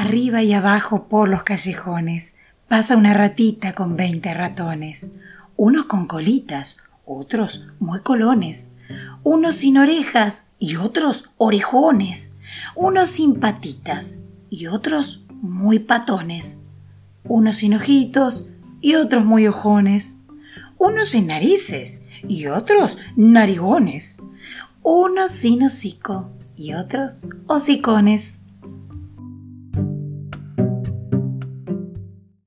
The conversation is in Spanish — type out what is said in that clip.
Arriba y abajo por los callejones. Pasa una ratita con veinte ratones, unos con colitas, otros muy colones, unos sin orejas y otros orejones, unos sin patitas y otros muy patones, unos sin ojitos y otros muy ojones, unos sin narices y otros narigones, unos sin hocico y otros hocicones.